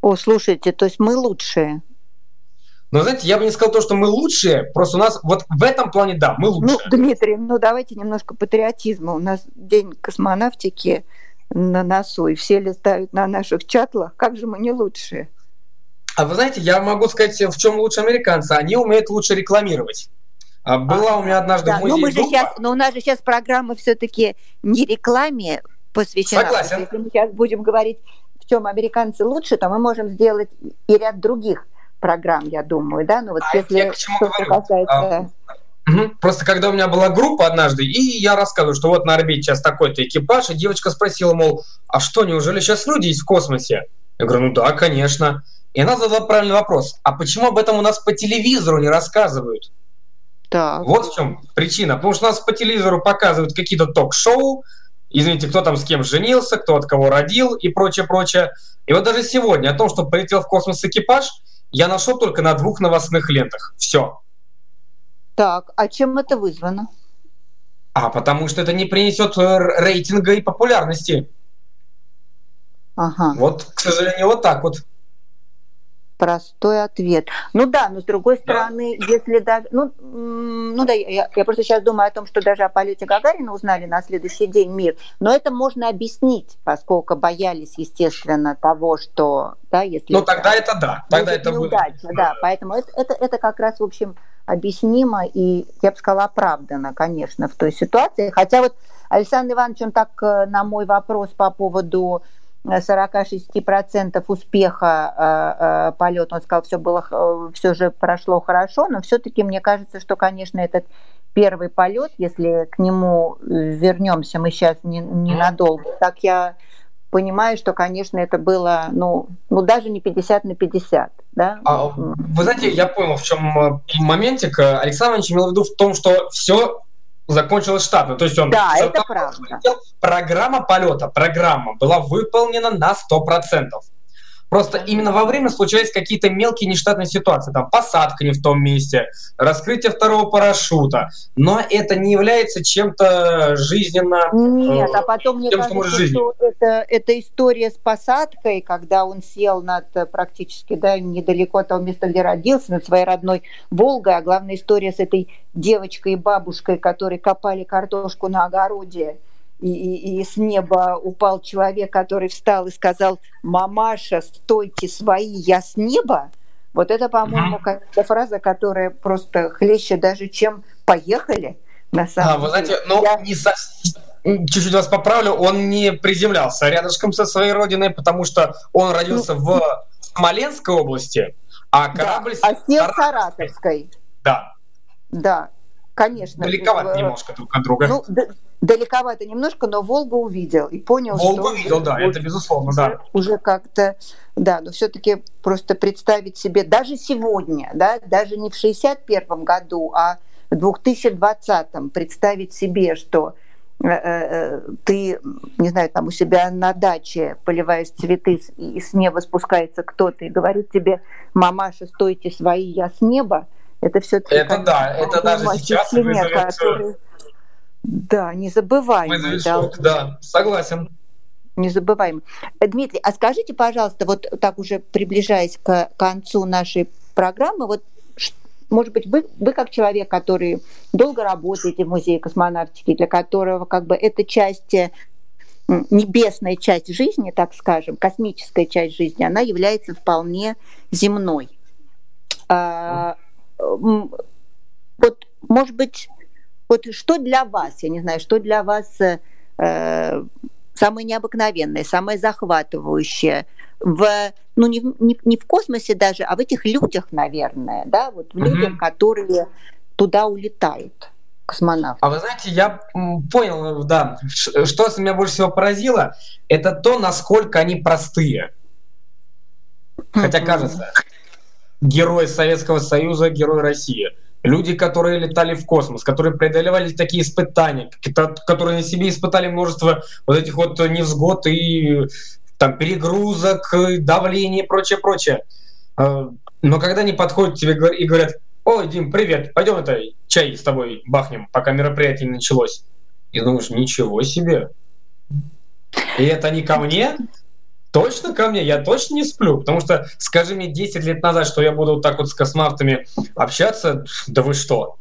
Speaker 1: О, слушайте, то есть мы лучшие.
Speaker 2: Но, знаете, я бы не сказал то, что мы лучшие, просто у нас вот в этом плане, да, мы лучшие.
Speaker 1: Ну, Дмитрий, ну давайте немножко патриотизма. У нас день космонавтики на носу, и все летают на наших чатлах. Как же мы не лучшие?
Speaker 2: А вы знаете, я могу сказать, в чем лучше американцы. Они умеют лучше рекламировать. А была а, у меня однажды да, в музее
Speaker 1: но, мы же сейчас, но у нас же сейчас программа все-таки не рекламе посвящена.
Speaker 2: Согласен.
Speaker 1: Если мы сейчас будем говорить, в чем американцы лучше, то мы можем сделать и ряд других программ, я думаю, да? Ну вот а если что касается...
Speaker 2: Просто когда у меня была группа однажды, и я рассказываю, что вот на орбите сейчас такой-то экипаж, и девочка спросила, мол, а что, неужели сейчас люди есть в космосе? Я говорю, ну да, конечно. И она задала правильный вопрос, а почему об этом у нас по телевизору не рассказывают?
Speaker 1: Так.
Speaker 2: Вот в чем причина. Потому что у нас по телевизору показывают какие-то ток-шоу, извините, кто там с кем женился, кто от кого родил и прочее, прочее. И вот даже сегодня о том, что полетел в космос экипаж – я нашел только на двух новостных лентах. Все.
Speaker 1: Так, а чем это вызвано?
Speaker 2: А потому что это не принесет э, рейтинга и популярности.
Speaker 1: Ага.
Speaker 2: Вот, к сожалению, вот так вот
Speaker 1: простой ответ. Ну да, но с другой стороны, да. если даже... Ну, ну да, я, я просто сейчас думаю о том, что даже о полете Гагарина узнали на следующий день мир, но это можно объяснить, поскольку боялись, естественно, того, что... Да, если
Speaker 2: ну тогда это да, тогда это
Speaker 1: неудача, будет... да, поэтому это, это, это как раз, в общем, объяснимо и, я бы сказала, оправдано, конечно, в той ситуации. Хотя вот Александр Иванович, он так э, на мой вопрос по поводу 46% успеха э, э, полета, он сказал, все было, э, все же прошло хорошо, но все-таки мне кажется, что, конечно, этот первый полет, если к нему вернемся, мы сейчас не, ненадолго, так я понимаю, что, конечно, это было, ну, ну даже не 50 на 50, да?
Speaker 2: А, вы знаете, я понял, в чем моментик. Александр Иванович имел в виду в том, что все закончилось штатно. То есть он...
Speaker 1: Да, это правда.
Speaker 2: Программа полета, программа была выполнена на 100%. Просто именно во время случались какие-то мелкие нештатные ситуации, там посадка не в том месте, раскрытие второго парашюта, но это не является чем-то жизненно...
Speaker 1: Нет, а потом мне тем, кажется, что, что это, это история с посадкой, когда он сел над практически да, недалеко от того места, где родился, над своей родной Волгой, а главная история с этой девочкой и бабушкой, которые копали картошку на огороде, и, и, и с неба упал человек, который встал и сказал, «Мамаша, стойте свои, я с неба». Вот это, по-моему, какая-то фраза, которая просто хлеще даже, чем «поехали». На самом
Speaker 2: а, вы знаете, ну, я... не со... чуть-чуть вас поправлю, он не приземлялся рядышком со своей родиной, потому что он родился ну, в Смоленской области, а корабль...
Speaker 1: Да, а сел в Саратовской.
Speaker 2: Да.
Speaker 1: Да, конечно.
Speaker 2: Далековато
Speaker 1: Э,
Speaker 2: немножко друг от друга.
Speaker 1: Ну, далековато немножко, но Волгу увидел и понял,
Speaker 2: Волгу
Speaker 1: что...
Speaker 2: видел, да,
Speaker 1: уже-
Speaker 2: это безусловно,
Speaker 1: уже,
Speaker 2: да.
Speaker 1: уже как-то, да, но все-таки просто представить себе, даже сегодня, да, даже не в 61 году, а в 2020 представить себе, что э, э, ты, не знаю, там у себя на даче поливаешь цветы, и с неба спускается кто-то и говорит тебе, мамаша, стойте свои, я с неба, это все-таки...
Speaker 2: Это да, это даже сейчас вызовет, э,
Speaker 1: который... Да, незабываемый.
Speaker 2: Вызовет
Speaker 1: да,
Speaker 2: да, согласен.
Speaker 1: Незабываемо. Э, Дмитрий, а скажите, пожалуйста, вот так уже приближаясь к концу нашей программы, вот может быть, вы, вы как человек, который долго работаете в Музее космонавтики, для которого как бы эта часть, э, небесная часть жизни, так скажем, космическая часть жизни, она является вполне земной. А, вот, может быть, вот что для вас, я не знаю, что для вас э, самое необыкновенное, самое захватывающее в, ну, не, не, не в космосе даже, а в этих людях, наверное, да, вот в людях, которые туда улетают, космонавты.
Speaker 2: А вы знаете, я понял, да, что меня больше всего поразило, это то, насколько они простые. Хотя кажется, герой Советского Союза, герой России. Люди, которые летали в космос, которые преодолевали такие испытания, которые на себе испытали множество вот этих вот невзгод и там перегрузок, и давления и прочее, прочее. Э, Но когда они подходят к тебе и говорят, ой, Дим, привет, пойдем это чай с тобой бахнем, пока мероприятие не началось. И думаешь, ничего себе. И это не ко мне? Точно ко мне? Я точно не сплю. Потому что скажи мне 10 лет назад, что я буду вот так вот с космонавтами общаться, да вы что?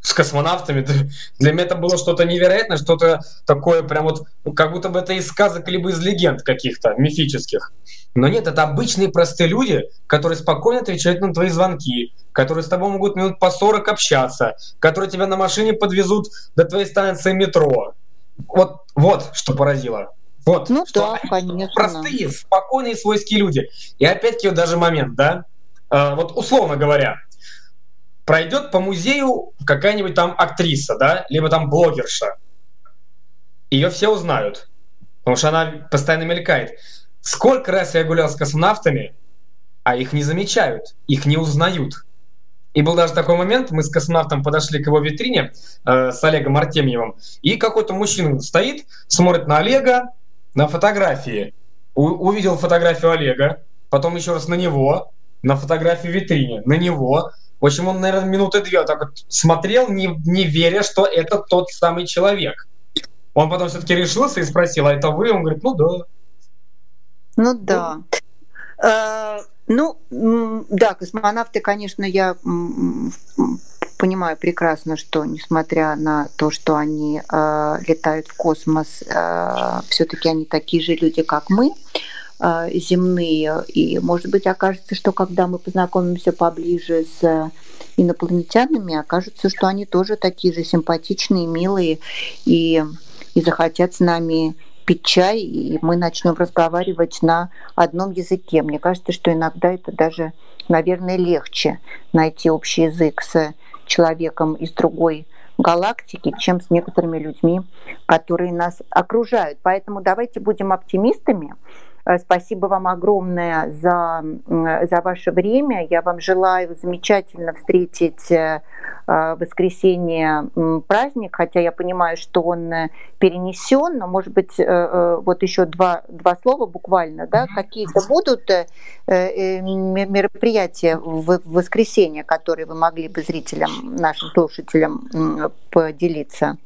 Speaker 2: С космонавтами? Для меня это было что-то невероятное, что-то такое прям вот, ну, как будто бы это из сказок либо из легенд каких-то мифических. Но нет, это обычные простые люди, которые спокойно отвечают на твои звонки, которые с тобой могут минут по 40 общаться, которые тебя на машине подвезут до твоей станции метро. Вот, вот что поразило. Вот,
Speaker 1: Ну
Speaker 2: что
Speaker 1: да, конечно.
Speaker 2: простые, спокойные, свойские люди. И опять-таки вот даже момент, да, Э, вот условно говоря, пройдет по музею какая-нибудь там актриса, да, либо там блогерша. Ее все узнают, потому что она постоянно мелькает. Сколько раз я гулял с космонавтами, а их не замечают, их не узнают. И был даже такой момент, мы с космонавтом подошли к его витрине э, с Олегом Артемьевым, и какой-то мужчина стоит, смотрит на Олега, на фотографии. У- увидел фотографию Олега, потом еще раз на него, на фотографию в витрине, на него. В общем, он, наверное, минуты две вот так вот смотрел, не, не веря, что это тот самый человек. Он потом все-таки решился и спросил, а это вы? Он говорит, ну да.
Speaker 1: Ну да. Э, Ну, да, космонавты, конечно, я понимаю прекрасно, что несмотря на то, что они э, летают в космос, все-таки они такие же люди, как мы, э, земные. И, может быть, окажется, что когда мы познакомимся поближе с инопланетянами, окажется, что они тоже такие же симпатичные, милые и, и захотят с нами пить чай, и мы начнем разговаривать на одном языке. Мне кажется, что иногда это даже, наверное, легче найти общий язык с человеком из другой галактики, чем с некоторыми людьми, которые нас окружают. Поэтому давайте будем оптимистами. Э, Спасибо вам огромное за, м, за ваше время. Я вам желаю замечательно встретить э, э, воскресенье праздник, хотя я понимаю, что он э, перенесен, но, может быть, э, э, вот еще два, два слова буквально, да, какие-то будут э, э, мероприятия в воскресенье, которые вы могли бы зрителям, нашим слушателям поделиться?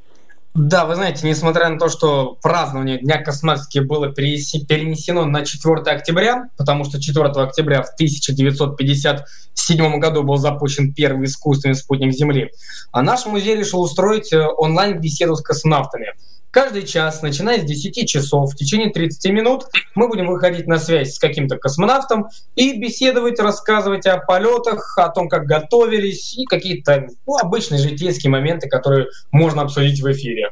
Speaker 2: Да, вы знаете, несмотря на то, что празднование Дня космонавтики было перенесено на 4 октября, потому что 4 октября в 1957 году был запущен первый искусственный спутник Земли, а наш музей решил устроить э, онлайн-беседу с космонавтами. Каждый час, начиная с 10 часов, в течение 30 минут мы будем выходить на связь с каким-то космонавтом и беседовать, рассказывать о полетах, о том, как готовились и какие-то ну, обычные житейские моменты, которые можно обсудить в эфире.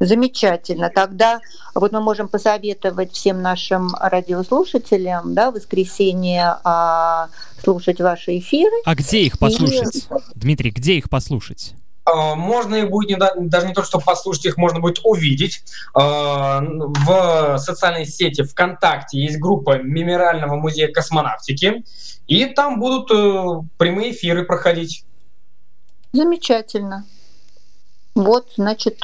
Speaker 1: Замечательно. Тогда вот мы можем посоветовать всем нашим радиослушателям да, в воскресенье а, слушать ваши эфиры.
Speaker 4: А где их послушать? Дмитрий, где их послушать?
Speaker 2: Э, можно их будет не, даже не то, что послушать, их можно будет увидеть. Э, в социальной сети ВКонтакте есть группа Мемориального музея космонавтики, и там будут э, прямые эфиры проходить.
Speaker 1: Замечательно. Вот, значит,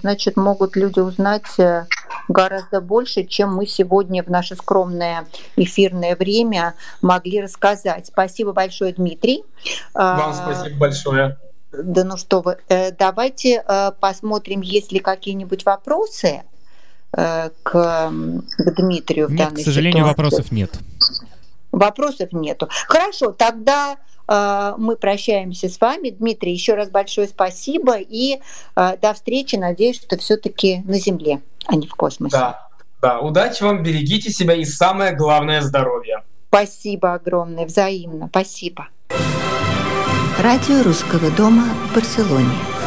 Speaker 1: значит, могут люди узнать гораздо больше, чем мы сегодня в наше скромное эфирное время могли рассказать. Спасибо большое, Дмитрий.
Speaker 2: Вам спасибо большое.
Speaker 1: Да ну что вы, э, давайте э, посмотрим, есть ли какие-нибудь вопросы э, к, к Дмитрию в
Speaker 4: нет,
Speaker 1: данной
Speaker 4: к сожалению,
Speaker 1: ситуации.
Speaker 4: вопросов нет.
Speaker 1: Вопросов нету. Хорошо, тогда мы прощаемся с вами. Дмитрий, еще раз большое спасибо и до встречи. Надеюсь, что все-таки на Земле, а не в космосе.
Speaker 2: Да, да. Удачи вам, берегите себя и самое главное здоровье.
Speaker 1: Спасибо огромное, взаимно. Спасибо.
Speaker 5: Радио Русского дома в Барселоне.